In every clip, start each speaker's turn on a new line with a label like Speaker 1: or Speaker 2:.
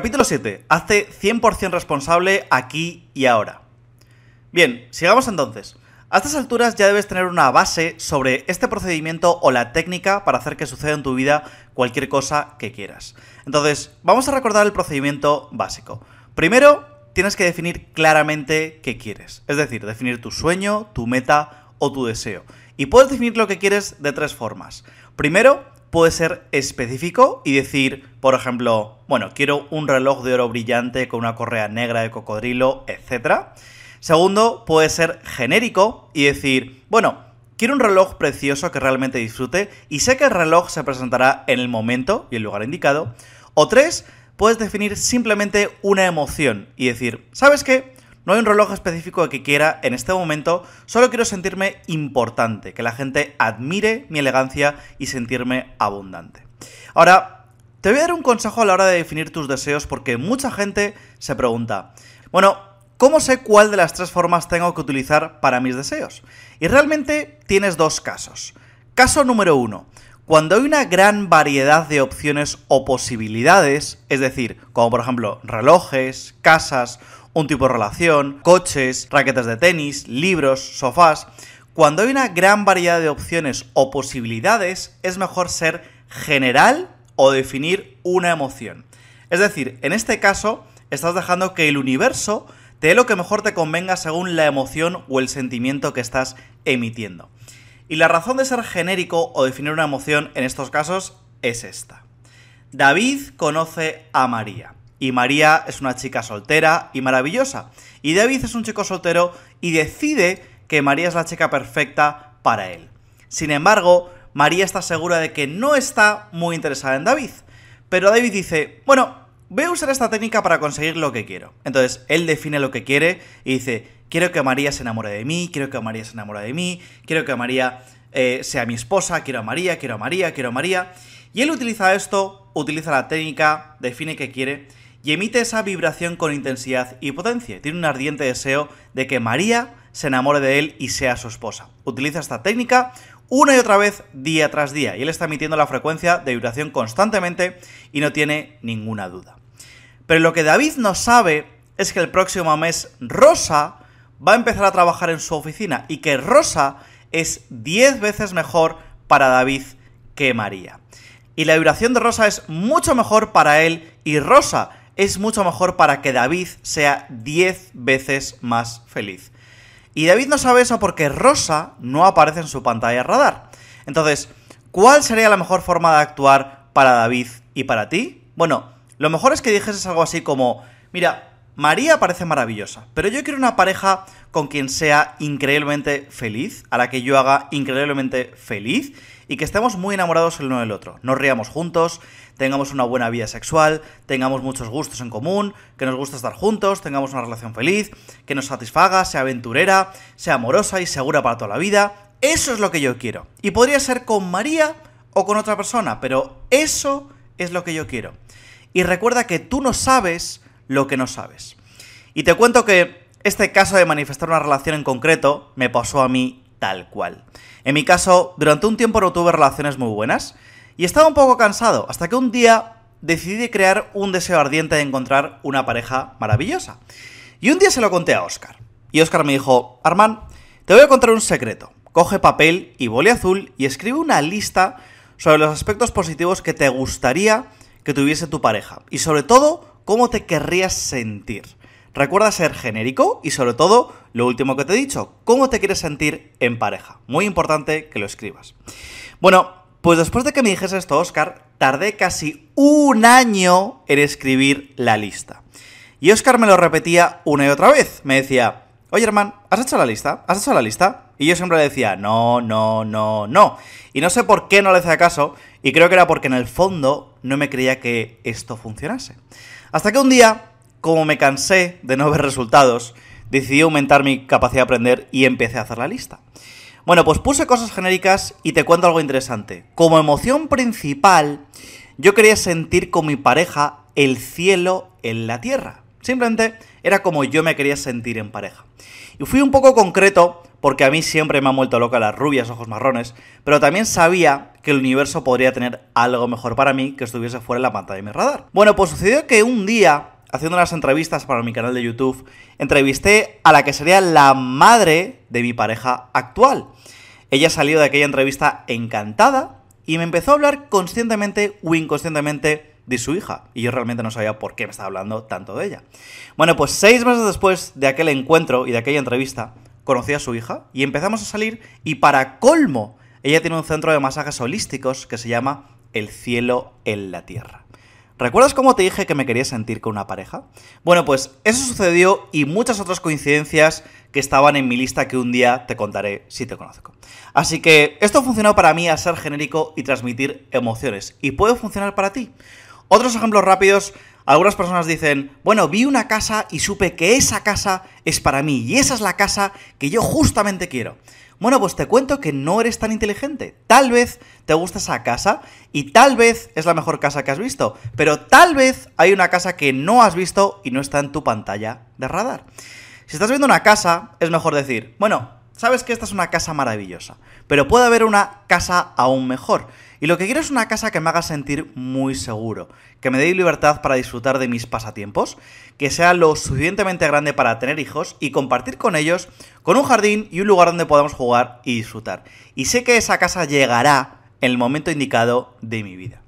Speaker 1: Capítulo 7. Hazte 100% responsable aquí y ahora. Bien, sigamos entonces. A estas alturas ya debes tener una base sobre este procedimiento o la técnica para hacer que suceda en tu vida cualquier cosa que quieras. Entonces, vamos a recordar el procedimiento básico. Primero, tienes que definir claramente qué quieres. Es decir, definir tu sueño, tu meta o tu deseo. Y puedes definir lo que quieres de tres formas. Primero, puedes ser específico y decir, por ejemplo, bueno, quiero un reloj de oro brillante con una correa negra de cocodrilo, etc. Segundo, puede ser genérico y decir, bueno, quiero un reloj precioso que realmente disfrute y sé que el reloj se presentará en el momento y el lugar indicado. O tres, puedes definir simplemente una emoción y decir, ¿sabes qué? No hay un reloj específico que quiera en este momento, solo quiero sentirme importante, que la gente admire mi elegancia y sentirme abundante. Ahora, te voy a dar un consejo a la hora de definir tus deseos porque mucha gente se pregunta, bueno, ¿Cómo sé cuál de las tres formas tengo que utilizar para mis deseos? Y realmente tienes dos casos. Caso número uno. Cuando hay una gran variedad de opciones o posibilidades, es decir, como por ejemplo relojes, casas, un tipo de relación, coches, raquetas de tenis, libros, sofás, cuando hay una gran variedad de opciones o posibilidades, es mejor ser general o definir una emoción. Es decir, en este caso, estás dejando que el universo te dé lo que mejor te convenga según la emoción o el sentimiento que estás emitiendo. Y la razón de ser genérico o definir una emoción en estos casos es esta. David conoce a María. Y María es una chica soltera y maravillosa. Y David es un chico soltero y decide que María es la chica perfecta para él. Sin embargo, María está segura de que no está muy interesada en David. Pero David dice, bueno, voy a usar esta técnica para conseguir lo que quiero. Entonces, él define lo que quiere y dice, quiero que María se enamore de mí, quiero que María se enamore de mí, quiero que María eh, sea mi esposa, quiero a María, quiero a María, quiero a María. Y él utiliza esto, utiliza la técnica, define qué quiere y emite esa vibración con intensidad y potencia. Tiene un ardiente deseo de que María se enamore de él y sea su esposa. Utiliza esta técnica una y otra vez día tras día y él está emitiendo la frecuencia de vibración constantemente y no tiene ninguna duda. Pero lo que David no sabe es que el próximo mes Rosa va a empezar a trabajar en su oficina y que Rosa es 10 veces mejor para David que María. Y la vibración de Rosa es mucho mejor para él y Rosa es mucho mejor para que David sea 10 veces más feliz. Y David no sabe eso porque Rosa no aparece en su pantalla radar. Entonces, ¿cuál sería la mejor forma de actuar para David y para ti? Bueno, lo mejor es que dijeses algo así como, mira, María parece maravillosa, pero yo quiero una pareja con quien sea increíblemente feliz, a la que yo haga increíblemente feliz y que estemos muy enamorados el uno del otro. Nos riamos juntos, tengamos una buena vida sexual, tengamos muchos gustos en común, que nos gusta estar juntos, tengamos una relación feliz, que nos satisfaga, sea aventurera, sea amorosa y segura para toda la vida. Eso es lo que yo quiero. Y podría ser con María o con otra persona, pero eso es lo que yo quiero y recuerda que tú no sabes lo que no sabes. Y te cuento que este caso de manifestar una relación en concreto me pasó a mí tal cual. En mi caso, durante un tiempo no tuve relaciones muy buenas y estaba un poco cansado, hasta que un día decidí crear un deseo ardiente de encontrar una pareja maravillosa. Y un día se lo conté a Oscar. Y Oscar me dijo, Armand, te voy a contar un secreto. Coge papel y boli azul y escribe una lista sobre los aspectos positivos que te gustaría que tuviese tu pareja. Y sobre todo, cómo te querrías sentir. Recuerda ser genérico y sobre todo, lo último que te he dicho, cómo te quieres sentir en pareja. Muy importante que lo escribas. Bueno, pues después de que me dijese esto, Oscar, tardé casi un año en escribir la lista. Y Oscar me lo repetía una y otra vez. Me decía, oye hermano, ¿has hecho la lista? ¿Has hecho la lista? Y yo siempre le decía, no, no, no, no. Y no sé por qué no le hacía caso, y creo que era porque en el fondo no me creía que esto funcionase. Hasta que un día, como me cansé de no ver resultados, decidí aumentar mi capacidad de aprender y empecé a hacer la lista. Bueno, pues puse cosas genéricas y te cuento algo interesante. Como emoción principal, yo quería sentir con mi pareja el cielo en la tierra. Simplemente era como yo me quería sentir en pareja. Y fui un poco concreto porque a mí siempre me han vuelto loca las rubias ojos marrones, pero también sabía que el universo podría tener algo mejor para mí que estuviese fuera de la pantalla de mi radar. Bueno, pues sucedió que un día, haciendo unas entrevistas para mi canal de YouTube, entrevisté a la que sería la madre de mi pareja actual. Ella salió de aquella entrevista encantada y me empezó a hablar conscientemente o inconscientemente de su hija. Y yo realmente no sabía por qué me estaba hablando tanto de ella. Bueno, pues seis meses después de aquel encuentro y de aquella entrevista, conocí a su hija y empezamos a salir y para colmo, ella tiene un centro de masajes holísticos que se llama El cielo en la tierra. ¿Recuerdas cómo te dije que me quería sentir con una pareja? Bueno, pues eso sucedió y muchas otras coincidencias que estaban en mi lista que un día te contaré si te conozco. Así que esto funcionó para mí a ser genérico y transmitir emociones. ¿Y puede funcionar para ti? Otros ejemplos rápidos, algunas personas dicen, bueno, vi una casa y supe que esa casa es para mí y esa es la casa que yo justamente quiero. Bueno, pues te cuento que no eres tan inteligente. Tal vez te gusta esa casa y tal vez es la mejor casa que has visto, pero tal vez hay una casa que no has visto y no está en tu pantalla de radar. Si estás viendo una casa, es mejor decir, bueno, sabes que esta es una casa maravillosa, pero puede haber una casa aún mejor. Y lo que quiero es una casa que me haga sentir muy seguro, que me dé libertad para disfrutar de mis pasatiempos, que sea lo suficientemente grande para tener hijos y compartir con ellos, con un jardín y un lugar donde podamos jugar y disfrutar. Y sé que esa casa llegará en el momento indicado de mi vida.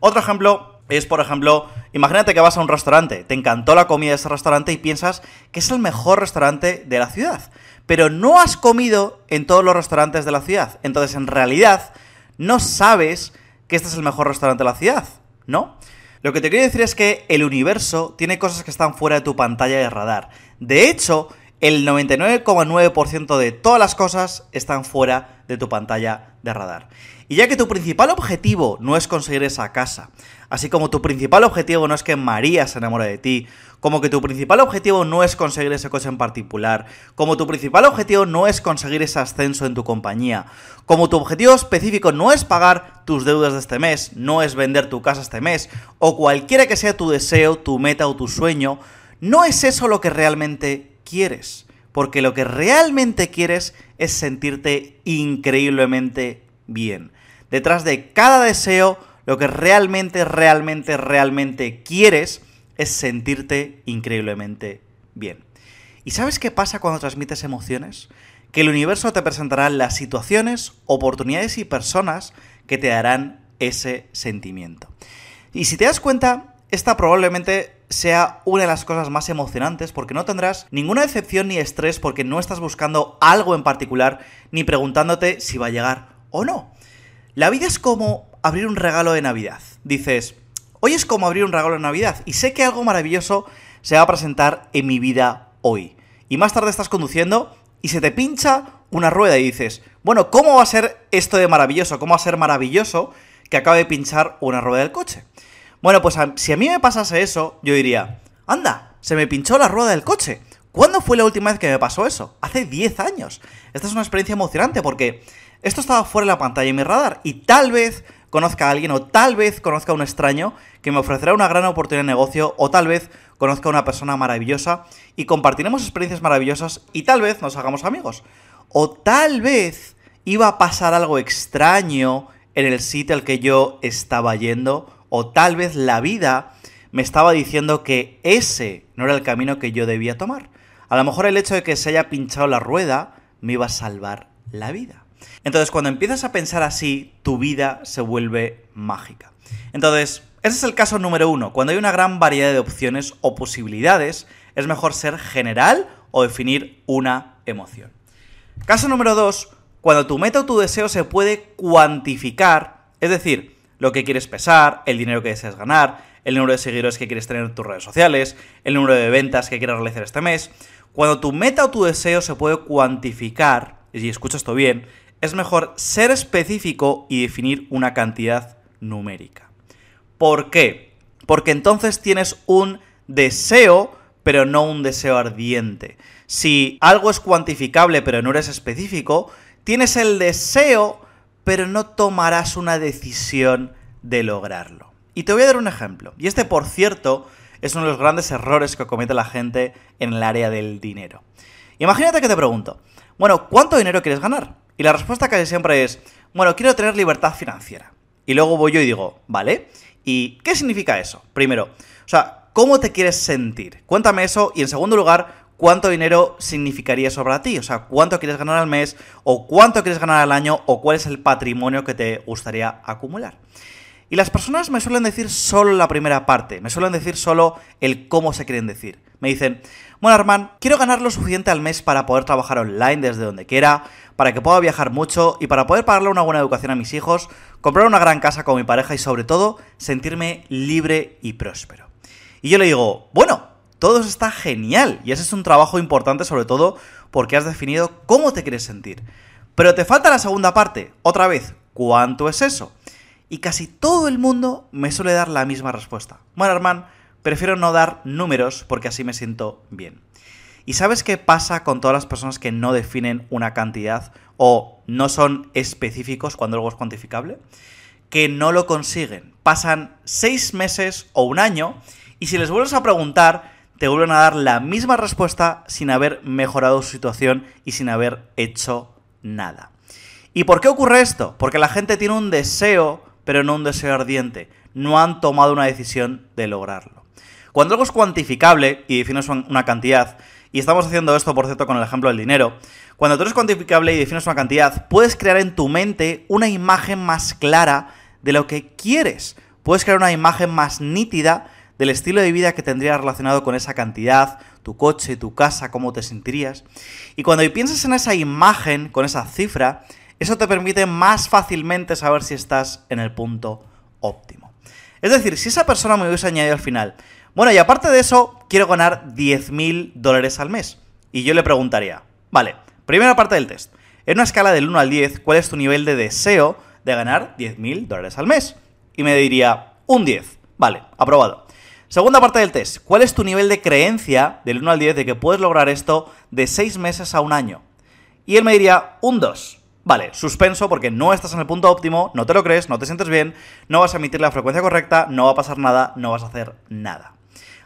Speaker 1: Otro ejemplo es, por ejemplo, imagínate que vas a un restaurante, te encantó la comida de ese restaurante y piensas que es el mejor restaurante de la ciudad, pero no has comido en todos los restaurantes de la ciudad. Entonces, en realidad, no sabes que este es el mejor restaurante de la ciudad, ¿no? Lo que te quiero decir es que el universo tiene cosas que están fuera de tu pantalla de radar. De hecho, el 99,9% de todas las cosas están fuera de tu pantalla de radar. Y ya que tu principal objetivo no es conseguir esa casa, así como tu principal objetivo no es que María se enamore de ti, como que tu principal objetivo no es conseguir ese coche en particular, como tu principal objetivo no es conseguir ese ascenso en tu compañía, como tu objetivo específico no es pagar tus deudas de este mes, no es vender tu casa este mes, o cualquiera que sea tu deseo, tu meta o tu sueño, no es eso lo que realmente quieres. Porque lo que realmente quieres es sentirte increíblemente bien. Detrás de cada deseo, lo que realmente, realmente, realmente quieres es sentirte increíblemente bien. ¿Y sabes qué pasa cuando transmites emociones? Que el universo te presentará las situaciones, oportunidades y personas que te darán ese sentimiento. Y si te das cuenta, esta probablemente sea una de las cosas más emocionantes porque no tendrás ninguna decepción ni estrés porque no estás buscando algo en particular ni preguntándote si va a llegar o no. La vida es como abrir un regalo de Navidad. Dices, hoy es como abrir un regalo de Navidad y sé que algo maravilloso se va a presentar en mi vida hoy. Y más tarde estás conduciendo y se te pincha una rueda y dices, bueno, ¿cómo va a ser esto de maravilloso? ¿Cómo va a ser maravilloso que acabe de pinchar una rueda del coche? Bueno, pues si a mí me pasase eso, yo diría, anda, se me pinchó la rueda del coche. ¿Cuándo fue la última vez que me pasó eso? Hace 10 años. Esta es una experiencia emocionante porque esto estaba fuera de la pantalla de mi radar y tal vez conozca a alguien o tal vez conozca a un extraño que me ofrecerá una gran oportunidad de negocio o tal vez conozca a una persona maravillosa y compartiremos experiencias maravillosas y tal vez nos hagamos amigos. O tal vez iba a pasar algo extraño en el sitio al que yo estaba yendo o tal vez la vida me estaba diciendo que ese no era el camino que yo debía tomar. A lo mejor el hecho de que se haya pinchado la rueda me iba a salvar la vida. Entonces, cuando empiezas a pensar así, tu vida se vuelve mágica. Entonces, ese es el caso número uno. Cuando hay una gran variedad de opciones o posibilidades, es mejor ser general o definir una emoción. Caso número dos, cuando tu meta o tu deseo se puede cuantificar, es decir, lo que quieres pesar, el dinero que deseas ganar, el número de seguidores que quieres tener en tus redes sociales, el número de ventas que quieres realizar este mes. Cuando tu meta o tu deseo se puede cuantificar, y si escuchas esto bien, es mejor ser específico y definir una cantidad numérica. ¿Por qué? Porque entonces tienes un deseo, pero no un deseo ardiente. Si algo es cuantificable, pero no eres específico, tienes el deseo, pero no tomarás una decisión de lograrlo. Y te voy a dar un ejemplo. Y este, por cierto, es uno de los grandes errores que comete la gente en el área del dinero. Imagínate que te pregunto, bueno, ¿cuánto dinero quieres ganar? Y la respuesta casi siempre es, bueno, quiero tener libertad financiera. Y luego voy yo y digo, ¿vale? ¿Y qué significa eso? Primero, o sea, ¿cómo te quieres sentir? Cuéntame eso y en segundo lugar, ¿cuánto dinero significaría eso para ti? O sea, ¿cuánto quieres ganar al mes? ¿O cuánto quieres ganar al año? ¿O cuál es el patrimonio que te gustaría acumular? Y las personas me suelen decir solo la primera parte, me suelen decir solo el cómo se quieren decir. Me dicen, bueno Armand, quiero ganar lo suficiente al mes para poder trabajar online desde donde quiera, para que pueda viajar mucho y para poder pagarle una buena educación a mis hijos, comprar una gran casa con mi pareja y sobre todo sentirme libre y próspero. Y yo le digo, bueno, todo está genial y ese es un trabajo importante sobre todo porque has definido cómo te quieres sentir. Pero te falta la segunda parte, otra vez, ¿cuánto es eso? Y casi todo el mundo me suele dar la misma respuesta. Bueno, Armand, prefiero no dar números porque así me siento bien. ¿Y sabes qué pasa con todas las personas que no definen una cantidad o no son específicos cuando algo es cuantificable? Que no lo consiguen. Pasan seis meses o un año y si les vuelves a preguntar, te vuelven a dar la misma respuesta sin haber mejorado su situación y sin haber hecho nada. ¿Y por qué ocurre esto? Porque la gente tiene un deseo pero no un deseo ardiente. No han tomado una decisión de lograrlo. Cuando algo es cuantificable y defines una cantidad, y estamos haciendo esto, por cierto, con el ejemplo del dinero, cuando tú eres cuantificable y defines una cantidad, puedes crear en tu mente una imagen más clara de lo que quieres. Puedes crear una imagen más nítida del estilo de vida que tendrías relacionado con esa cantidad, tu coche, tu casa, cómo te sentirías. Y cuando piensas en esa imagen, con esa cifra, eso te permite más fácilmente saber si estás en el punto óptimo. Es decir, si esa persona me hubiese añadido al final, bueno, y aparte de eso, quiero ganar 10.000 dólares al mes. Y yo le preguntaría, vale, primera parte del test. En una escala del 1 al 10, ¿cuál es tu nivel de deseo de ganar 10.000 dólares al mes? Y me diría, un 10. Vale, aprobado. Segunda parte del test, ¿cuál es tu nivel de creencia del 1 al 10 de que puedes lograr esto de 6 meses a un año? Y él me diría, un 2. Vale, suspenso porque no estás en el punto óptimo, no te lo crees, no te sientes bien, no vas a emitir la frecuencia correcta, no va a pasar nada, no vas a hacer nada.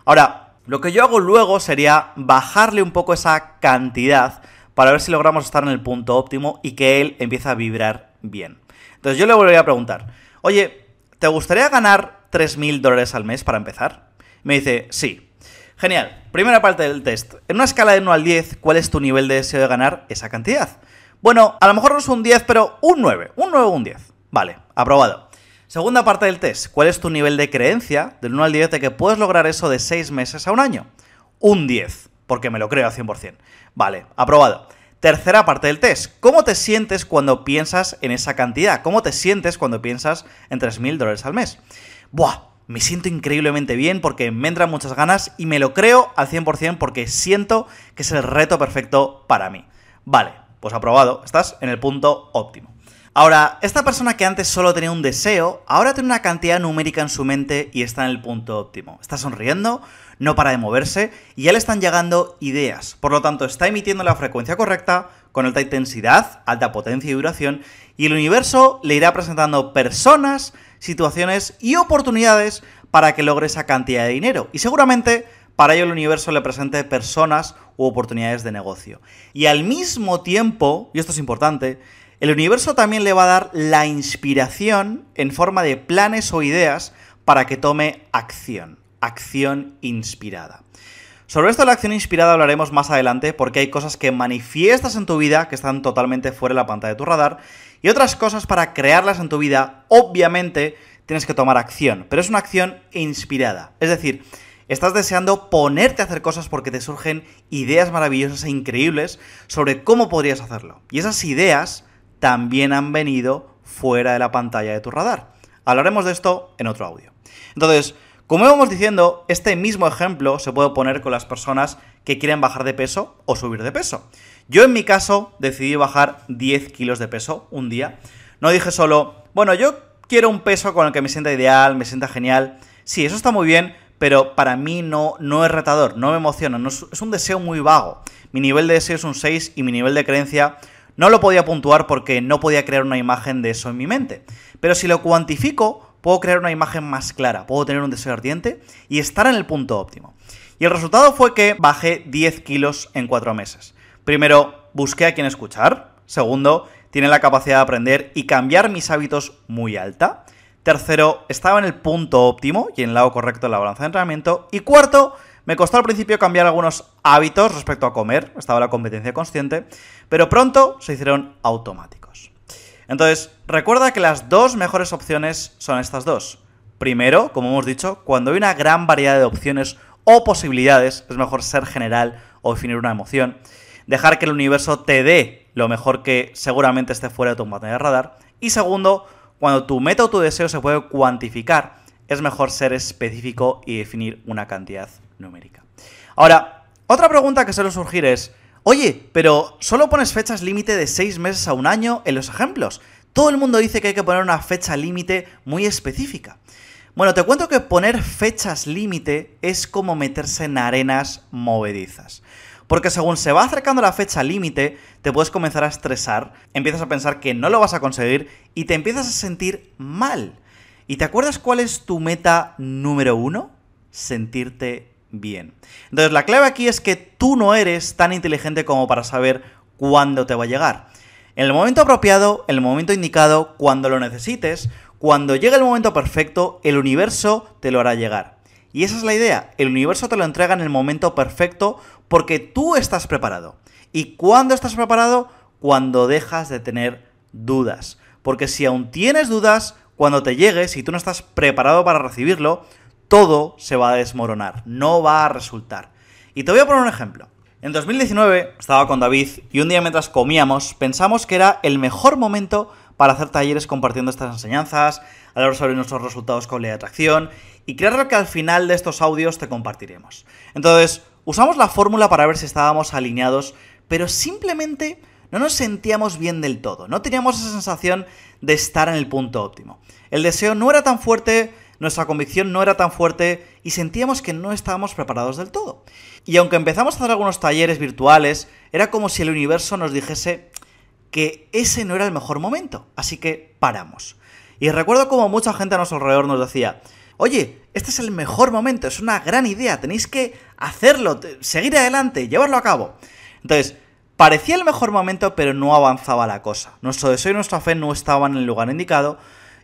Speaker 1: Ahora, lo que yo hago luego sería bajarle un poco esa cantidad para ver si logramos estar en el punto óptimo y que él empiece a vibrar bien. Entonces yo le volvería a preguntar, oye, ¿te gustaría ganar 3.000 dólares al mes para empezar? Me dice, sí. Genial. Primera parte del test. En una escala de 1 al 10, ¿cuál es tu nivel de deseo de ganar esa cantidad? Bueno, a lo mejor no es un 10, pero un 9. Un 9 o un 10. Vale, aprobado. Segunda parte del test. ¿Cuál es tu nivel de creencia del 1 al 10 de que puedes lograr eso de 6 meses a un año? Un 10, porque me lo creo al 100%. Vale, aprobado. Tercera parte del test. ¿Cómo te sientes cuando piensas en esa cantidad? ¿Cómo te sientes cuando piensas en 3.000 dólares al mes? Buah, me siento increíblemente bien porque me entran muchas ganas y me lo creo al 100% porque siento que es el reto perfecto para mí. Vale, pues aprobado, estás en el punto óptimo. Ahora, esta persona que antes solo tenía un deseo, ahora tiene una cantidad numérica en su mente y está en el punto óptimo. Está sonriendo, no para de moverse y ya le están llegando ideas. Por lo tanto, está emitiendo la frecuencia correcta, con alta intensidad, alta potencia y duración, y el universo le irá presentando personas, situaciones y oportunidades para que logre esa cantidad de dinero. Y seguramente para ello el universo le presente personas u oportunidades de negocio. Y al mismo tiempo, y esto es importante, el universo también le va a dar la inspiración en forma de planes o ideas para que tome acción, acción inspirada. Sobre esto de la acción inspirada hablaremos más adelante porque hay cosas que manifiestas en tu vida que están totalmente fuera de la pantalla de tu radar y otras cosas para crearlas en tu vida, obviamente tienes que tomar acción, pero es una acción inspirada. Es decir, Estás deseando ponerte a hacer cosas porque te surgen ideas maravillosas e increíbles sobre cómo podrías hacerlo. Y esas ideas también han venido fuera de la pantalla de tu radar. Hablaremos de esto en otro audio. Entonces, como íbamos diciendo, este mismo ejemplo se puede poner con las personas que quieren bajar de peso o subir de peso. Yo en mi caso decidí bajar 10 kilos de peso un día. No dije solo, bueno, yo quiero un peso con el que me sienta ideal, me sienta genial. Sí, eso está muy bien, pero para mí no, no es retador, no me emociona, es, es un deseo muy vago. Mi nivel de deseo es un 6 y mi nivel de creencia no lo podía puntuar porque no podía crear una imagen de eso en mi mente. Pero si lo cuantifico, puedo crear una imagen más clara, puedo tener un deseo ardiente y estar en el punto óptimo. Y el resultado fue que bajé 10 kilos en 4 meses. Primero, busqué a quien escuchar. Segundo, tiene la capacidad de aprender y cambiar mis hábitos muy alta. Tercero, estaba en el punto óptimo y en el lado correcto de la balanza de entrenamiento. Y cuarto, me costó al principio cambiar algunos hábitos respecto a comer, estaba la competencia consciente, pero pronto se hicieron automáticos. Entonces, recuerda que las dos mejores opciones son estas dos. Primero, como hemos dicho, cuando hay una gran variedad de opciones o posibilidades, es mejor ser general o definir una emoción. Dejar que el universo te dé lo mejor que seguramente esté fuera de tu pantalla de radar. Y segundo, cuando tu meta o tu deseo se puede cuantificar, es mejor ser específico y definir una cantidad numérica. Ahora, otra pregunta que suele surgir es, oye, pero solo pones fechas límite de 6 meses a un año en los ejemplos. Todo el mundo dice que hay que poner una fecha límite muy específica. Bueno, te cuento que poner fechas límite es como meterse en arenas movedizas. Porque según se va acercando la fecha límite, te puedes comenzar a estresar, empiezas a pensar que no lo vas a conseguir y te empiezas a sentir mal. ¿Y te acuerdas cuál es tu meta número uno? Sentirte bien. Entonces la clave aquí es que tú no eres tan inteligente como para saber cuándo te va a llegar. En el momento apropiado, en el momento indicado, cuando lo necesites, cuando llegue el momento perfecto, el universo te lo hará llegar. Y esa es la idea, el universo te lo entrega en el momento perfecto porque tú estás preparado. ¿Y cuándo estás preparado? Cuando dejas de tener dudas. Porque si aún tienes dudas, cuando te llegue, si tú no estás preparado para recibirlo, todo se va a desmoronar, no va a resultar. Y te voy a poner un ejemplo. En 2019 estaba con David y un día mientras comíamos pensamos que era el mejor momento para hacer talleres compartiendo estas enseñanzas, hablar sobre nuestros resultados con ley de atracción y crear lo que al final de estos audios te compartiremos. Entonces, usamos la fórmula para ver si estábamos alineados, pero simplemente no nos sentíamos bien del todo, no teníamos esa sensación de estar en el punto óptimo. El deseo no era tan fuerte, nuestra convicción no era tan fuerte y sentíamos que no estábamos preparados del todo. Y aunque empezamos a hacer algunos talleres virtuales, era como si el universo nos dijese, que ese no era el mejor momento, así que paramos. Y recuerdo como mucha gente a nuestro alrededor nos decía, oye, este es el mejor momento, es una gran idea, tenéis que hacerlo, seguir adelante, llevarlo a cabo. Entonces, parecía el mejor momento, pero no avanzaba la cosa. Nuestro deseo y nuestra fe no estaban en el lugar indicado.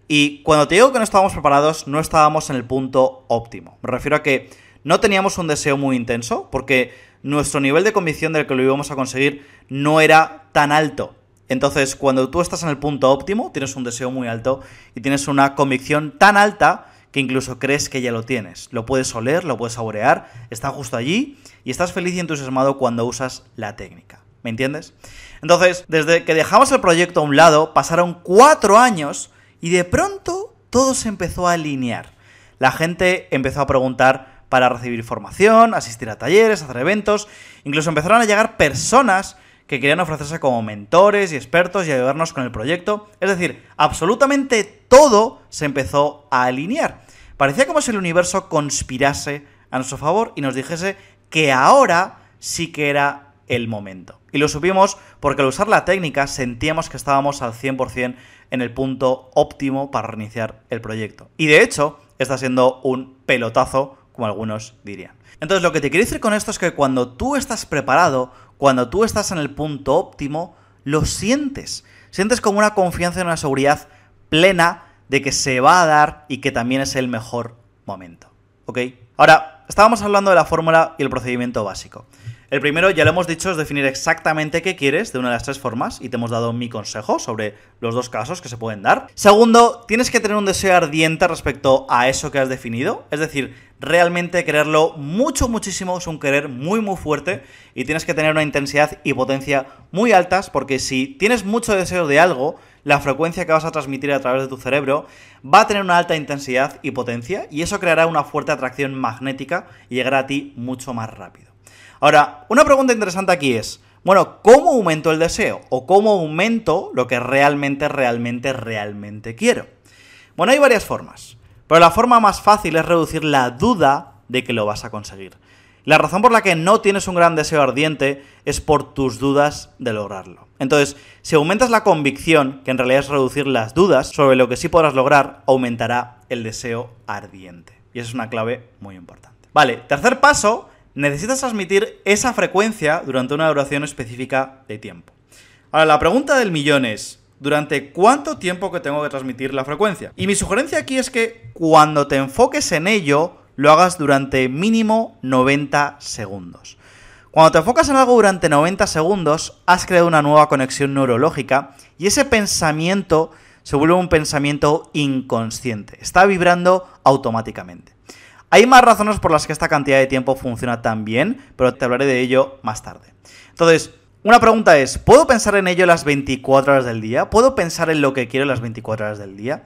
Speaker 1: Y cuando te digo que no estábamos preparados, no estábamos en el punto óptimo. Me refiero a que no teníamos un deseo muy intenso, porque nuestro nivel de convicción del que lo íbamos a conseguir no era tan alto. Entonces, cuando tú estás en el punto óptimo, tienes un deseo muy alto y tienes una convicción tan alta que incluso crees que ya lo tienes. Lo puedes oler, lo puedes saborear, está justo allí y estás feliz y entusiasmado cuando usas la técnica. ¿Me entiendes? Entonces, desde que dejamos el proyecto a un lado, pasaron cuatro años y de pronto todo se empezó a alinear. La gente empezó a preguntar para recibir formación, asistir a talleres, hacer eventos, incluso empezaron a llegar personas que querían ofrecerse como mentores y expertos y ayudarnos con el proyecto. Es decir, absolutamente todo se empezó a alinear. Parecía como si el universo conspirase a nuestro favor y nos dijese que ahora sí que era el momento. Y lo supimos porque al usar la técnica sentíamos que estábamos al 100% en el punto óptimo para reiniciar el proyecto. Y de hecho, está siendo un pelotazo, como algunos dirían. Entonces, lo que te quiero decir con esto es que cuando tú estás preparado, cuando tú estás en el punto óptimo, lo sientes. Sientes como una confianza y una seguridad plena de que se va a dar y que también es el mejor momento. ¿Ok? Ahora, estábamos hablando de la fórmula y el procedimiento básico. El primero, ya lo hemos dicho, es definir exactamente qué quieres de una de las tres formas y te hemos dado mi consejo sobre los dos casos que se pueden dar. Segundo, tienes que tener un deseo ardiente respecto a eso que has definido, es decir, realmente quererlo mucho, muchísimo, es un querer muy, muy fuerte y tienes que tener una intensidad y potencia muy altas porque si tienes mucho deseo de algo, la frecuencia que vas a transmitir a través de tu cerebro va a tener una alta intensidad y potencia y eso creará una fuerte atracción magnética y llegará a ti mucho más rápido. Ahora, una pregunta interesante aquí es, bueno, ¿cómo aumento el deseo? ¿O cómo aumento lo que realmente, realmente, realmente quiero? Bueno, hay varias formas, pero la forma más fácil es reducir la duda de que lo vas a conseguir. La razón por la que no tienes un gran deseo ardiente es por tus dudas de lograrlo. Entonces, si aumentas la convicción, que en realidad es reducir las dudas sobre lo que sí podrás lograr, aumentará el deseo ardiente. Y esa es una clave muy importante. Vale, tercer paso, necesitas transmitir esa frecuencia durante una duración específica de tiempo. Ahora, la pregunta del millón es, ¿durante cuánto tiempo que tengo que transmitir la frecuencia? Y mi sugerencia aquí es que cuando te enfoques en ello, lo hagas durante mínimo 90 segundos. Cuando te enfocas en algo durante 90 segundos, has creado una nueva conexión neurológica y ese pensamiento se vuelve un pensamiento inconsciente. Está vibrando automáticamente. Hay más razones por las que esta cantidad de tiempo funciona tan bien, pero te hablaré de ello más tarde. Entonces, una pregunta es, ¿puedo pensar en ello las 24 horas del día? ¿Puedo pensar en lo que quiero las 24 horas del día?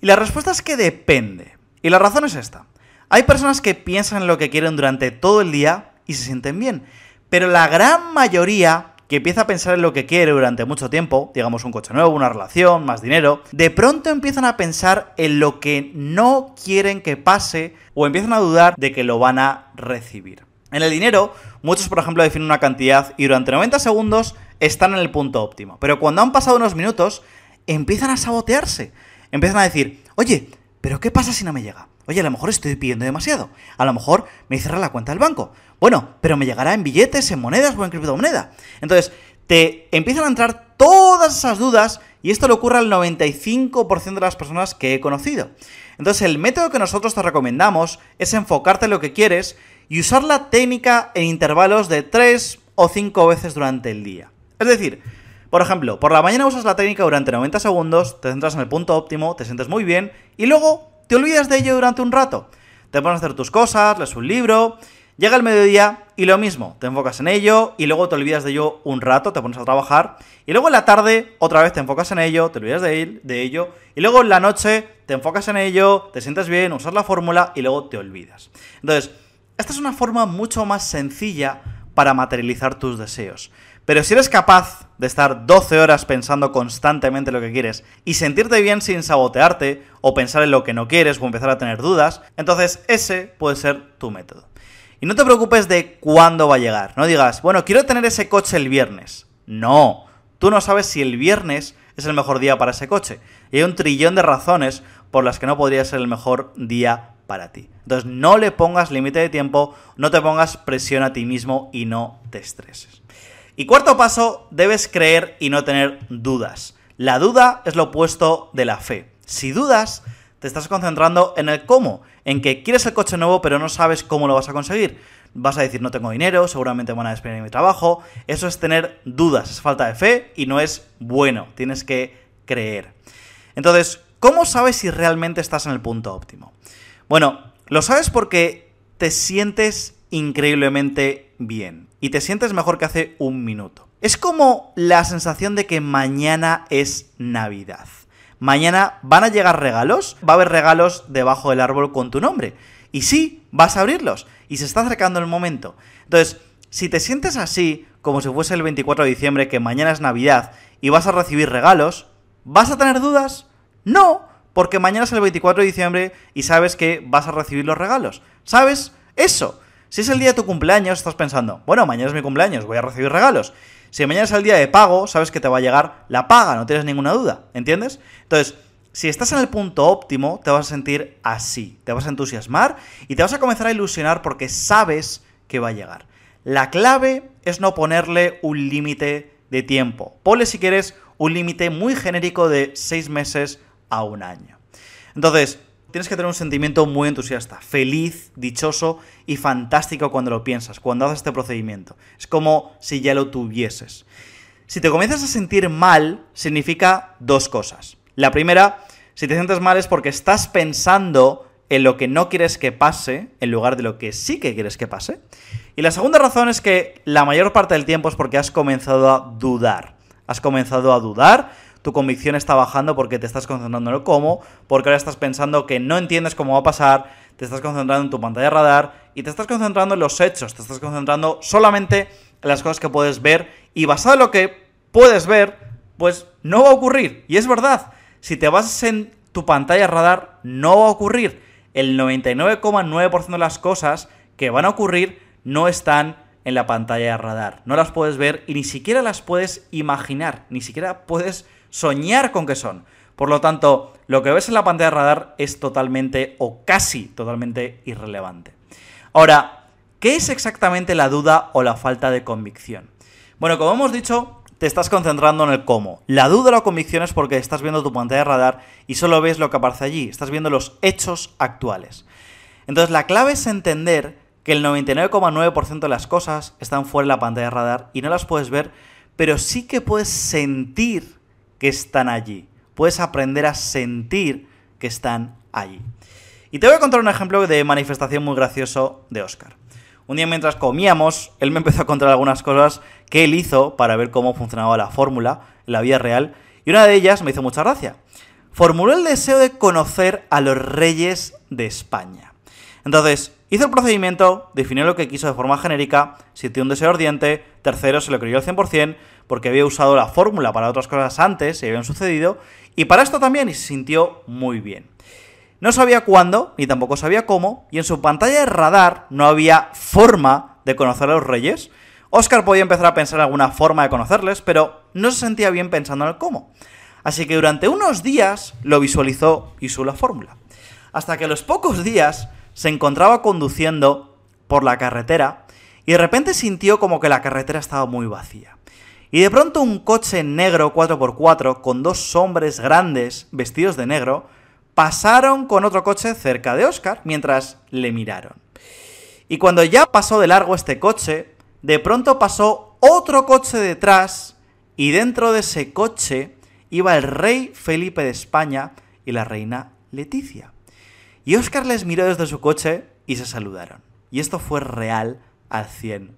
Speaker 1: Y la respuesta es que depende. Y la razón es esta. Hay personas que piensan en lo que quieren durante todo el día y se sienten bien, pero la gran mayoría que empieza a pensar en lo que quiere durante mucho tiempo, digamos un coche nuevo, una relación, más dinero, de pronto empiezan a pensar en lo que no quieren que pase o empiezan a dudar de que lo van a recibir. En el dinero, muchos por ejemplo definen una cantidad y durante 90 segundos están en el punto óptimo, pero cuando han pasado unos minutos empiezan a sabotearse, empiezan a decir, oye, pero ¿qué pasa si no me llega? Oye, a lo mejor estoy pidiendo demasiado. A lo mejor me cierra la cuenta del banco. Bueno, pero me llegará en billetes, en monedas o en criptomoneda. Entonces, te empiezan a entrar todas esas dudas y esto le ocurre al 95% de las personas que he conocido. Entonces, el método que nosotros te recomendamos es enfocarte en lo que quieres y usar la técnica en intervalos de 3 o 5 veces durante el día. Es decir, por ejemplo, por la mañana usas la técnica durante 90 segundos, te centras en el punto óptimo, te sientes muy bien y luego te olvidas de ello durante un rato. Te pones a hacer tus cosas, lees un libro, llega el mediodía y lo mismo, te enfocas en ello y luego te olvidas de ello un rato, te pones a trabajar y luego en la tarde otra vez te enfocas en ello, te olvidas de, de ello y luego en la noche te enfocas en ello, te sientes bien, usas la fórmula y luego te olvidas. Entonces, esta es una forma mucho más sencilla para materializar tus deseos. Pero si eres capaz de estar 12 horas pensando constantemente lo que quieres y sentirte bien sin sabotearte o pensar en lo que no quieres o empezar a tener dudas, entonces ese puede ser tu método. Y no te preocupes de cuándo va a llegar. No digas, bueno, quiero tener ese coche el viernes. No, tú no sabes si el viernes es el mejor día para ese coche. Y hay un trillón de razones por las que no podría ser el mejor día para ti. Entonces no le pongas límite de tiempo, no te pongas presión a ti mismo y no te estreses. Y cuarto paso, debes creer y no tener dudas. La duda es lo opuesto de la fe. Si dudas, te estás concentrando en el cómo, en que quieres el coche nuevo pero no sabes cómo lo vas a conseguir. Vas a decir no tengo dinero, seguramente van a despedir en mi trabajo. Eso es tener dudas, es falta de fe y no es bueno, tienes que creer. Entonces, ¿cómo sabes si realmente estás en el punto óptimo? Bueno, lo sabes porque te sientes increíblemente bien y te sientes mejor que hace un minuto. Es como la sensación de que mañana es Navidad. Mañana van a llegar regalos, va a haber regalos debajo del árbol con tu nombre. Y sí, vas a abrirlos. Y se está acercando el momento. Entonces, si te sientes así, como si fuese el 24 de diciembre, que mañana es Navidad, y vas a recibir regalos, ¿vas a tener dudas? No, porque mañana es el 24 de diciembre y sabes que vas a recibir los regalos. ¿Sabes? Eso. Si es el día de tu cumpleaños, estás pensando, bueno, mañana es mi cumpleaños, voy a recibir regalos. Si mañana es el día de pago, sabes que te va a llegar la paga, no tienes ninguna duda, ¿entiendes? Entonces, si estás en el punto óptimo, te vas a sentir así, te vas a entusiasmar y te vas a comenzar a ilusionar porque sabes que va a llegar. La clave es no ponerle un límite de tiempo. Ponle si quieres un límite muy genérico de seis meses a un año. Entonces, tienes que tener un sentimiento muy entusiasta, feliz, dichoso y fantástico cuando lo piensas, cuando haces este procedimiento. Es como si ya lo tuvieses. Si te comienzas a sentir mal, significa dos cosas. La primera, si te sientes mal es porque estás pensando en lo que no quieres que pase en lugar de lo que sí que quieres que pase. Y la segunda razón es que la mayor parte del tiempo es porque has comenzado a dudar. Has comenzado a dudar tu convicción está bajando porque te estás concentrando en el cómo, porque ahora estás pensando que no entiendes cómo va a pasar, te estás concentrando en tu pantalla radar y te estás concentrando en los hechos, te estás concentrando solamente en las cosas que puedes ver y basado en lo que puedes ver, pues no va a ocurrir. Y es verdad, si te basas en tu pantalla radar, no va a ocurrir. El 99,9% de las cosas que van a ocurrir no están en la pantalla de radar. No las puedes ver y ni siquiera las puedes imaginar, ni siquiera puedes soñar con que son. Por lo tanto, lo que ves en la pantalla de radar es totalmente o casi totalmente irrelevante. Ahora, ¿qué es exactamente la duda o la falta de convicción? Bueno, como hemos dicho, te estás concentrando en el cómo. La duda o la convicción es porque estás viendo tu pantalla de radar y solo ves lo que aparece allí, estás viendo los hechos actuales. Entonces, la clave es entender que el 99,9% de las cosas están fuera de la pantalla de radar y no las puedes ver, pero sí que puedes sentir que están allí. Puedes aprender a sentir que están allí. Y te voy a contar un ejemplo de manifestación muy gracioso de Oscar. Un día mientras comíamos, él me empezó a contar algunas cosas que él hizo para ver cómo funcionaba la fórmula en la vida real, y una de ellas me hizo mucha gracia. Formuló el deseo de conocer a los reyes de España. Entonces, hizo el procedimiento, definió lo que quiso de forma genérica, sintió un deseo ardiente, tercero se lo creyó al 100% porque había usado la fórmula para otras cosas antes y habían sucedido, y para esto también y se sintió muy bien. No sabía cuándo, ni tampoco sabía cómo, y en su pantalla de radar no había forma de conocer a los reyes. Oscar podía empezar a pensar en alguna forma de conocerles, pero no se sentía bien pensando en el cómo. Así que durante unos días lo visualizó y usó la fórmula. Hasta que a los pocos días se encontraba conduciendo por la carretera y de repente sintió como que la carretera estaba muy vacía. Y de pronto un coche negro 4x4 con dos hombres grandes vestidos de negro pasaron con otro coche cerca de Oscar mientras le miraron. Y cuando ya pasó de largo este coche, de pronto pasó otro coche detrás y dentro de ese coche iba el rey Felipe de España y la reina Leticia. Y Oscar les miró desde su coche y se saludaron. Y esto fue real al 100%.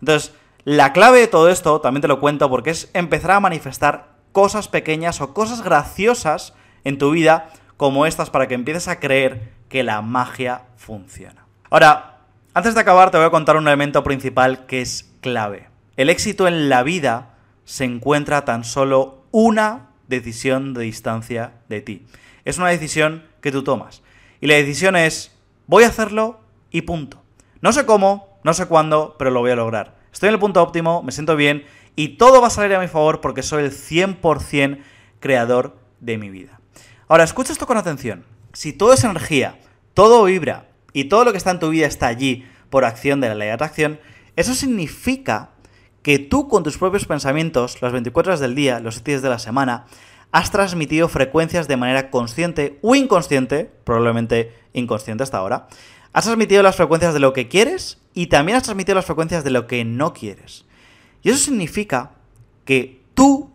Speaker 1: Entonces, la clave de todo esto, también te lo cuento, porque es empezar a manifestar cosas pequeñas o cosas graciosas en tu vida como estas para que empieces a creer que la magia funciona. Ahora, antes de acabar te voy a contar un elemento principal que es clave. El éxito en la vida se encuentra tan solo una decisión de distancia de ti. Es una decisión que tú tomas. Y la decisión es, voy a hacerlo y punto. No sé cómo, no sé cuándo, pero lo voy a lograr. Estoy en el punto óptimo, me siento bien y todo va a salir a mi favor porque soy el 100% creador de mi vida. Ahora, escucha esto con atención. Si todo es energía, todo vibra y todo lo que está en tu vida está allí por acción de la ley de atracción, eso significa que tú con tus propios pensamientos, las 24 horas del día, los 7 días de la semana, has transmitido frecuencias de manera consciente o inconsciente, probablemente inconsciente hasta ahora, has transmitido las frecuencias de lo que quieres y también has transmitido las frecuencias de lo que no quieres. Y eso significa que tú,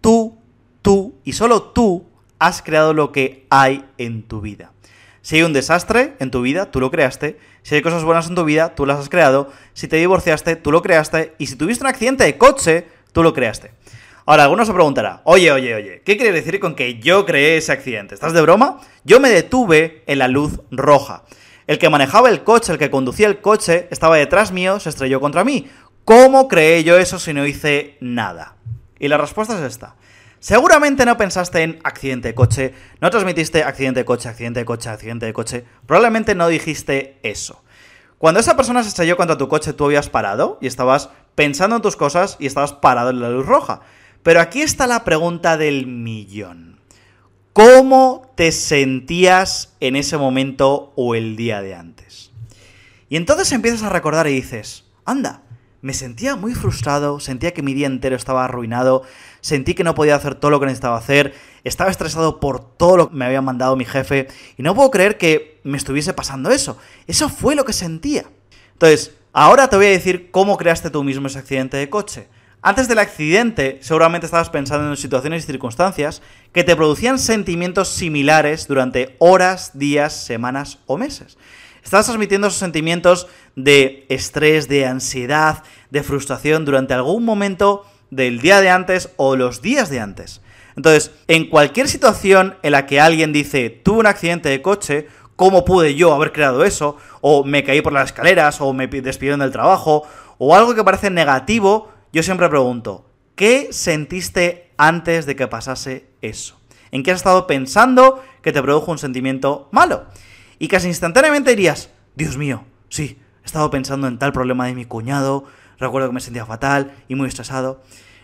Speaker 1: tú, tú y solo tú has creado lo que hay en tu vida. Si hay un desastre en tu vida, tú lo creaste. Si hay cosas buenas en tu vida, tú las has creado. Si te divorciaste, tú lo creaste. Y si tuviste un accidente de coche, tú lo creaste. Ahora, alguno se preguntará, oye, oye, oye, ¿qué quiere decir con que yo creé ese accidente? ¿Estás de broma? Yo me detuve en la luz roja. El que manejaba el coche, el que conducía el coche, estaba detrás mío, se estrelló contra mí. ¿Cómo creé yo eso si no hice nada? Y la respuesta es esta. Seguramente no pensaste en accidente de coche, no transmitiste accidente de coche, accidente de coche, accidente de coche. Probablemente no dijiste eso. Cuando esa persona se estrelló contra tu coche, tú habías parado y estabas pensando en tus cosas y estabas parado en la luz roja. Pero aquí está la pregunta del millón. ¿Cómo te sentías en ese momento o el día de antes? Y entonces empiezas a recordar y dices, anda, me sentía muy frustrado, sentía que mi día entero estaba arruinado, sentí que no podía hacer todo lo que necesitaba hacer, estaba estresado por todo lo que me había mandado mi jefe y no puedo creer que me estuviese pasando eso. Eso fue lo que sentía. Entonces, ahora te voy a decir cómo creaste tú mismo ese accidente de coche. Antes del accidente, seguramente estabas pensando en situaciones y circunstancias que te producían sentimientos similares durante horas, días, semanas o meses. Estabas transmitiendo esos sentimientos de estrés, de ansiedad, de frustración durante algún momento del día de antes o los días de antes. Entonces, en cualquier situación en la que alguien dice, tuve un accidente de coche, ¿cómo pude yo haber creado eso? O me caí por las escaleras, o me despidieron del trabajo, o algo que parece negativo, yo siempre pregunto, ¿qué sentiste antes de que pasase eso? ¿En qué has estado pensando que te produjo un sentimiento malo? Y casi instantáneamente dirías, Dios mío, sí, estado pensando en tal problema de mi cuñado, recuerdo que me sentía fatal y muy estresado.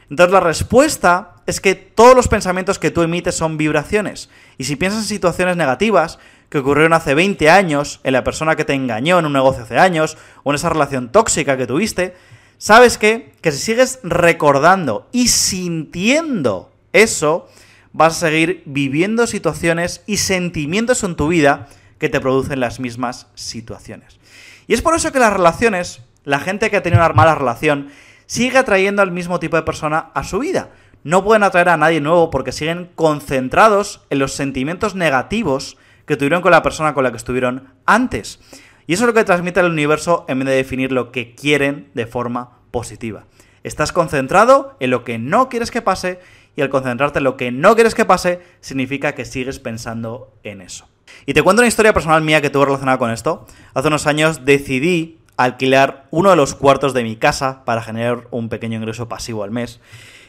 Speaker 1: Entonces la respuesta es que todos los pensamientos que tú emites son vibraciones. Y si piensas en situaciones negativas que ocurrieron hace 20 años, en la persona que te engañó en un negocio hace años, o en esa relación tóxica que tuviste, sabes que, que si sigues recordando y sintiendo eso, vas a seguir viviendo situaciones y sentimientos en tu vida que te producen las mismas situaciones. Y es por eso que las relaciones, la gente que ha tenido una mala relación, sigue atrayendo al mismo tipo de persona a su vida. No pueden atraer a nadie nuevo porque siguen concentrados en los sentimientos negativos que tuvieron con la persona con la que estuvieron antes. Y eso es lo que transmite el universo en vez de definir lo que quieren de forma positiva. Estás concentrado en lo que no quieres que pase y al concentrarte en lo que no quieres que pase significa que sigues pensando en eso. Y te cuento una historia personal mía que tuvo relacionada con esto. Hace unos años decidí alquilar uno de los cuartos de mi casa para generar un pequeño ingreso pasivo al mes.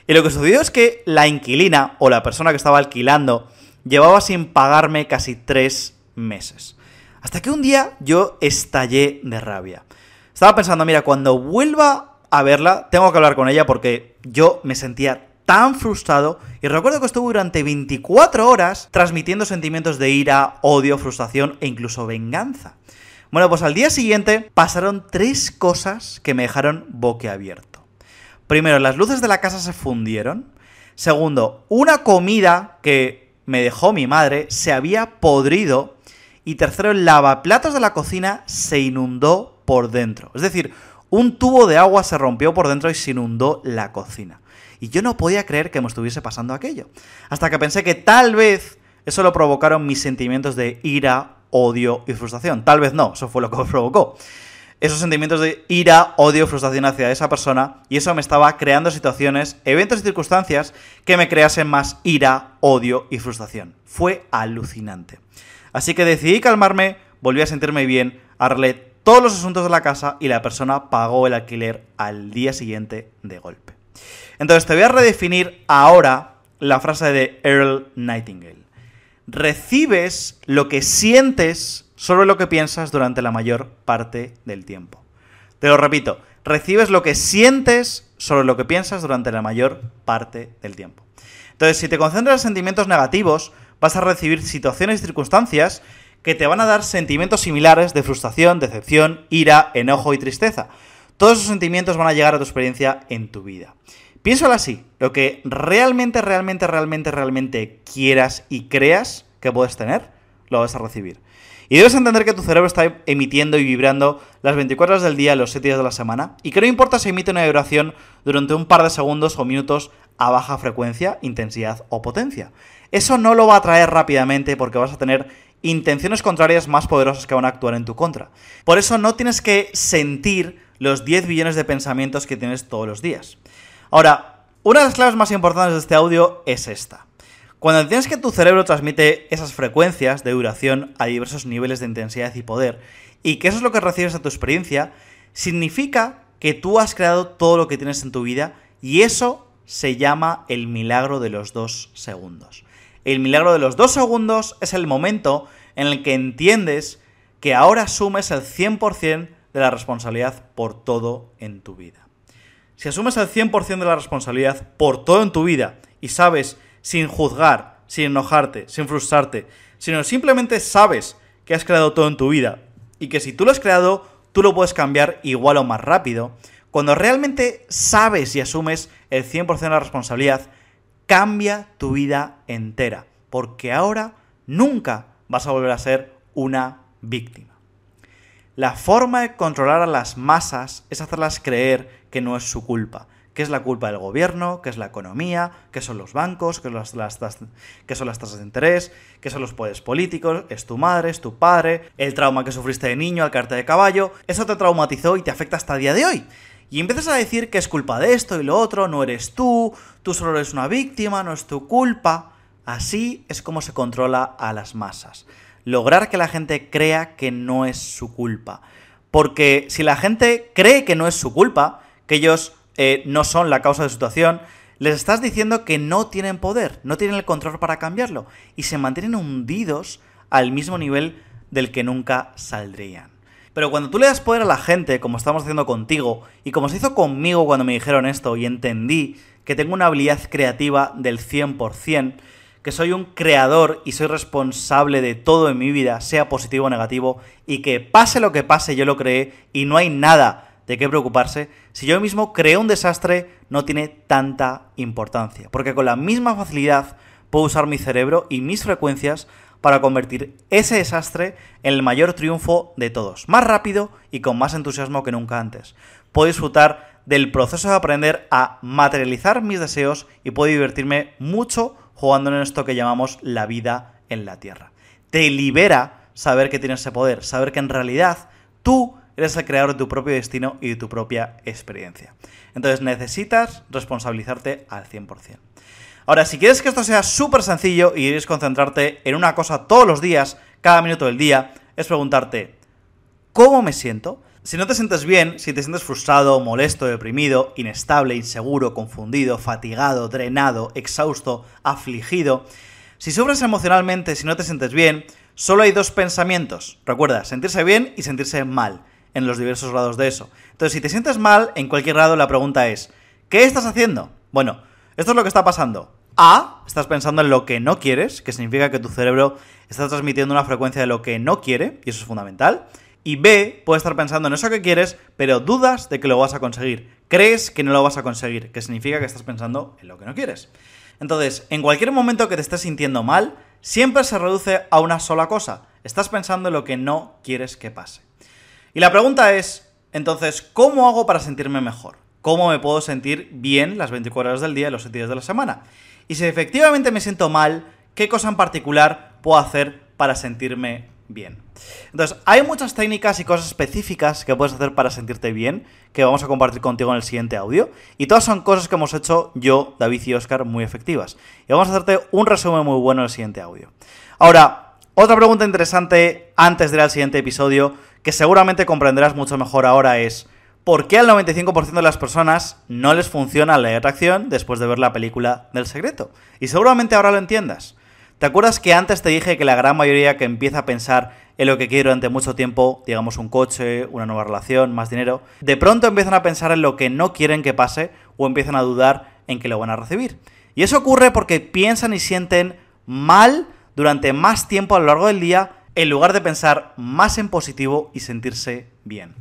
Speaker 1: Y lo que sucedió es que la inquilina o la persona que estaba alquilando llevaba sin pagarme casi tres meses. Hasta que un día yo estallé de rabia. Estaba pensando, mira, cuando vuelva a verla, tengo que hablar con ella porque yo me sentía tan frustrado y recuerdo que estuve durante 24 horas transmitiendo sentimientos de ira, odio, frustración e incluso venganza. Bueno, pues al día siguiente pasaron tres cosas que me dejaron boquiabierto. Primero, las luces de la casa se fundieron. Segundo, una comida que me dejó mi madre se había podrido. Y tercero, el lavaplatos de la cocina se inundó por dentro. Es decir, un tubo de agua se rompió por dentro y se inundó la cocina. Y yo no podía creer que me estuviese pasando aquello. Hasta que pensé que tal vez eso lo provocaron mis sentimientos de ira, odio y frustración. Tal vez no, eso fue lo que me provocó. Esos sentimientos de ira, odio, frustración hacia esa persona y eso me estaba creando situaciones, eventos y circunstancias que me creasen más ira, odio y frustración. Fue alucinante. Así que decidí calmarme, volví a sentirme bien, arreglé todos los asuntos de la casa y la persona pagó el alquiler al día siguiente de golpe. Entonces te voy a redefinir ahora la frase de Earl Nightingale. Recibes lo que sientes sobre lo que piensas durante la mayor parte del tiempo. Te lo repito, recibes lo que sientes sobre lo que piensas durante la mayor parte del tiempo. Entonces, si te concentras en sentimientos negativos, vas a recibir situaciones y circunstancias que te van a dar sentimientos similares de frustración, decepción, ira, enojo y tristeza. Todos esos sentimientos van a llegar a tu experiencia en tu vida. Piénsalo así, lo que realmente, realmente, realmente, realmente quieras y creas que puedes tener, lo vas a recibir. Y debes entender que tu cerebro está emitiendo y vibrando las 24 horas del día, los 7 días de la semana, y que no importa si emite una vibración durante un par de segundos o minutos a baja frecuencia, intensidad o potencia. Eso no lo va a traer rápidamente porque vas a tener intenciones contrarias más poderosas que van a actuar en tu contra. Por eso no tienes que sentir los 10 billones de pensamientos que tienes todos los días. Ahora, una de las claves más importantes de este audio es esta. Cuando entiendes que tu cerebro transmite esas frecuencias de duración a diversos niveles de intensidad y poder, y que eso es lo que recibes de tu experiencia, significa que tú has creado todo lo que tienes en tu vida y eso se llama el milagro de los dos segundos. El milagro de los dos segundos es el momento en el que entiendes que ahora asumes el 100% de la responsabilidad por todo en tu vida. Si asumes el 100% de la responsabilidad por todo en tu vida y sabes, sin juzgar, sin enojarte, sin frustrarte, sino simplemente sabes que has creado todo en tu vida y que si tú lo has creado, tú lo puedes cambiar igual o más rápido, cuando realmente sabes y asumes el 100% de la responsabilidad, cambia tu vida entera, porque ahora nunca vas a volver a ser una víctima. La forma de controlar a las masas es hacerlas creer que no es su culpa, que es la culpa del gobierno, que es la economía, que son los bancos, que, son las tasas de interés, que son los poderes políticos, es tu madre, es tu padre, el trauma que sufriste de niño al caerte de caballo, eso te traumatizó y te afecta hasta el día de hoy. Y empiezas a decir que es culpa de esto y lo otro, no eres tú, tú solo eres una víctima, no es tu culpa. Así es como se controla a las masas lograr que la gente crea que no es su culpa. Porque si la gente cree que no es su culpa, que ellos eh, no son la causa de su situación, les estás diciendo que no tienen poder, no tienen el control para cambiarlo y se mantienen hundidos al mismo nivel del que nunca saldrían. Pero cuando tú le das poder a la gente, como estamos haciendo contigo, y como se hizo conmigo cuando me dijeron esto, y entendí que tengo una habilidad creativa del 100%, que soy un creador y soy responsable de todo en mi vida, sea positivo o negativo, y que pase lo que pase, yo lo creé, y no hay nada de qué preocuparse, si yo mismo creo un desastre, no tiene tanta importancia, porque con la misma facilidad puedo usar mi cerebro y mis frecuencias para convertir ese desastre en el mayor triunfo de todos, más rápido y con más entusiasmo que nunca antes. Puedo disfrutar del proceso de aprender a materializar mis deseos y puedo divertirme mucho jugando en esto que llamamos la vida en la Tierra. Te libera saber que tienes ese poder, saber que en realidad tú eres el creador de tu propio destino y de tu propia experiencia. Entonces necesitas responsabilizarte al 100%. Ahora, si quieres que esto sea súper sencillo y quieres concentrarte en una cosa todos los días, cada minuto del día, es preguntarte, ¿cómo me siento? Si no te sientes bien, si te sientes frustrado, molesto, deprimido, inestable, inseguro, confundido, fatigado, drenado, exhausto, afligido, si sufres emocionalmente, si no te sientes bien, solo hay dos pensamientos. Recuerda, sentirse bien y sentirse mal en los diversos grados de eso. Entonces, si te sientes mal, en cualquier grado la pregunta es, ¿qué estás haciendo? Bueno, esto es lo que está pasando. A, estás pensando en lo que no quieres, que significa que tu cerebro está transmitiendo una frecuencia de lo que no quiere, y eso es fundamental. Y B, puedes estar pensando en eso que quieres, pero dudas de que lo vas a conseguir. Crees que no lo vas a conseguir, que significa que estás pensando en lo que no quieres. Entonces, en cualquier momento que te estés sintiendo mal, siempre se reduce a una sola cosa. Estás pensando en lo que no quieres que pase. Y la pregunta es, entonces, ¿cómo hago para sentirme mejor? ¿Cómo me puedo sentir bien las 24 horas del día y los 7 días de la semana? Y si efectivamente me siento mal, ¿qué cosa en particular puedo hacer para sentirme bien? Entonces, hay muchas técnicas y cosas específicas que puedes hacer para sentirte bien, que vamos a compartir contigo en el siguiente audio. Y todas son cosas que hemos hecho yo, David y Oscar muy efectivas. Y vamos a hacerte un resumen muy bueno en el siguiente audio. Ahora, otra pregunta interesante antes de ir al siguiente episodio que seguramente comprenderás mucho mejor ahora es ¿por qué al 95% de las personas no les funciona la atracción después de ver la película del secreto? Y seguramente ahora lo entiendas. ¿Te acuerdas que antes te dije que la gran mayoría que empieza a pensar en lo que quiere durante mucho tiempo, digamos un coche, una nueva relación, más dinero, de pronto empiezan a pensar en lo que no quieren que pase o empiezan a dudar en que lo van a recibir? Y eso ocurre porque piensan y sienten mal durante más tiempo a lo largo del día en lugar de pensar más en positivo y sentirse bien.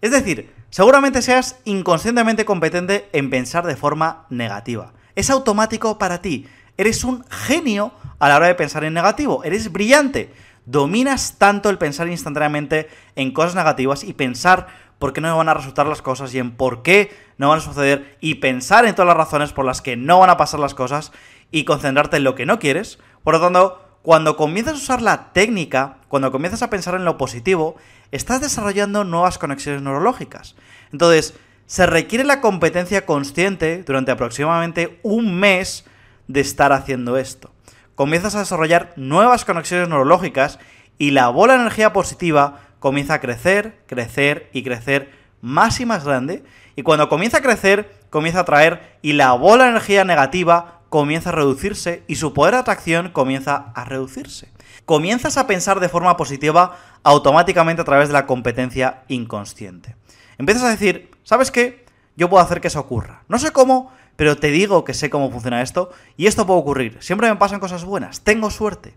Speaker 1: Es decir, seguramente seas inconscientemente competente en pensar de forma negativa. Es automático para ti. Eres un genio a la hora de pensar en negativo. Eres brillante. Dominas tanto el pensar instantáneamente en cosas negativas y pensar por qué no van a resultar las cosas y en por qué no van a suceder y pensar en todas las razones por las que no van a pasar las cosas y concentrarte en lo que no quieres. Por lo tanto, cuando comienzas a usar la técnica, cuando comienzas a pensar en lo positivo, estás desarrollando nuevas conexiones neurológicas. Entonces, se requiere la competencia consciente durante aproximadamente un mes de estar haciendo esto. Comienzas a desarrollar nuevas conexiones neurológicas y la bola de energía positiva comienza a crecer, crecer y crecer más y más grande. Y cuando comienza a crecer, comienza a traer y la bola de energía negativa comienza a reducirse y su poder de atracción comienza a reducirse. Comienzas a pensar de forma positiva automáticamente a través de la competencia inconsciente. Empiezas a decir, ¿sabes qué? Yo puedo hacer que eso ocurra. No sé cómo, pero te digo que sé cómo funciona esto y esto puede ocurrir. Siempre me pasan cosas buenas, tengo suerte.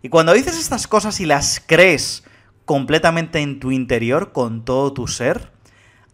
Speaker 1: Y cuando dices estas cosas y las crees completamente en tu interior, con todo tu ser,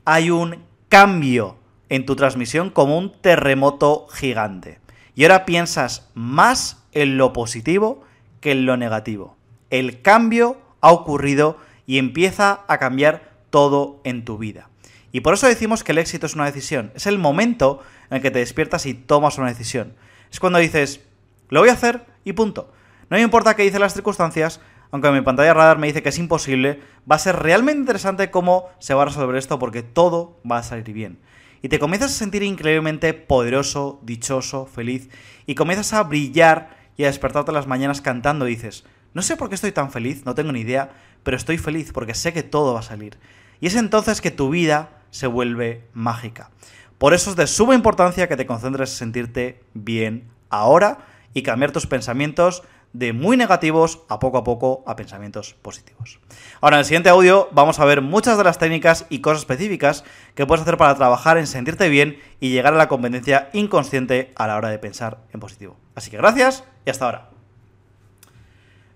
Speaker 1: hay un cambio en tu transmisión como un terremoto gigante. Y ahora piensas más en lo positivo que en lo negativo. El cambio ha ocurrido y empieza a cambiar todo en tu vida. Y por eso decimos que el éxito es una decisión. Es el momento en el que te despiertas y tomas una decisión. Es cuando dices, lo voy a hacer y punto. No me importa qué dicen las circunstancias, aunque mi pantalla radar me dice que es imposible, va a ser realmente interesante cómo se va a resolver esto porque todo va a salir bien y te comienzas a sentir increíblemente poderoso, dichoso, feliz y comienzas a brillar y a despertarte las mañanas cantando dices, no sé por qué estoy tan feliz, no tengo ni idea, pero estoy feliz porque sé que todo va a salir. Y es entonces que tu vida se vuelve mágica. Por eso es de suma importancia que te concentres en sentirte bien ahora y cambiar tus pensamientos de muy negativos a poco a poco a pensamientos positivos. Ahora, en el siguiente audio vamos a ver muchas de las técnicas y cosas específicas que puedes hacer para trabajar en sentirte bien y llegar a la competencia inconsciente a la hora de pensar en positivo. Así que gracias y hasta ahora.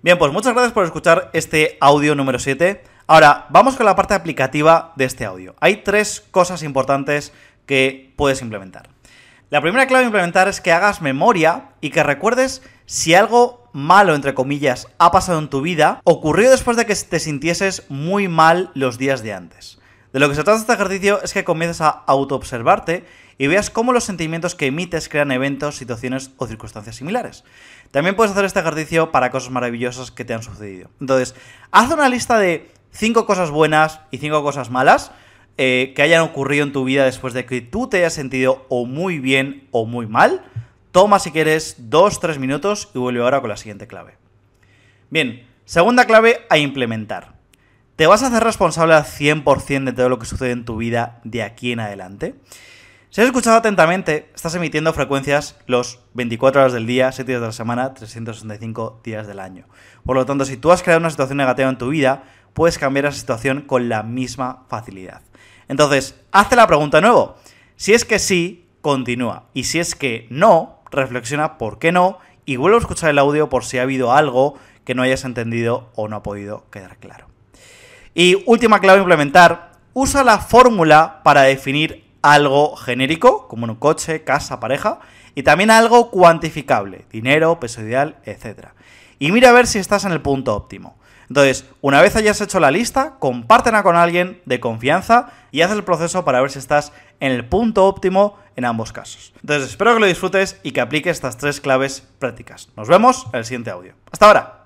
Speaker 1: Bien, pues muchas gracias por escuchar este audio número 7. Ahora, vamos con la parte aplicativa de este audio. Hay tres cosas importantes que puedes implementar. La primera clave a implementar es que hagas memoria y que recuerdes si algo malo, entre comillas, ha pasado en tu vida, ocurrió después de que te sintieses muy mal los días de antes. De lo que se trata este ejercicio es que comiences a autoobservarte y veas cómo los sentimientos que emites crean eventos, situaciones o circunstancias similares. También puedes hacer este ejercicio para cosas maravillosas que te han sucedido. Entonces, haz una lista de 5 cosas buenas y 5 cosas malas eh, que hayan ocurrido en tu vida después de que tú te hayas sentido o muy bien o muy mal. Toma si quieres 2-3 minutos y vuelve ahora con la siguiente clave. Bien, segunda clave a implementar. ¿Te vas a hacer responsable al 100% de todo lo que sucede en tu vida de aquí en adelante? Si has escuchado atentamente, estás emitiendo frecuencias los 24 horas del día, 7 días de la semana, 365 días del año. Por lo tanto, si tú has creado una situación negativa en tu vida, puedes cambiar esa situación con la misma facilidad. Entonces, hazte la pregunta de nuevo. Si es que sí, continúa. Y si es que no, reflexiona por qué no y vuelve a escuchar el audio por si ha habido algo que no hayas entendido o no ha podido quedar claro. Y última clave a implementar, usa la fórmula para definir algo genérico, como un coche, casa, pareja, y también algo cuantificable, dinero, peso ideal, etc. Y mira a ver si estás en el punto óptimo. Entonces, una vez hayas hecho la lista, compártela con alguien de confianza y haz el proceso para ver si estás en el punto óptimo en ambos casos. Entonces, espero que lo disfrutes y que apliques estas tres claves prácticas. Nos vemos en el siguiente audio. Hasta ahora.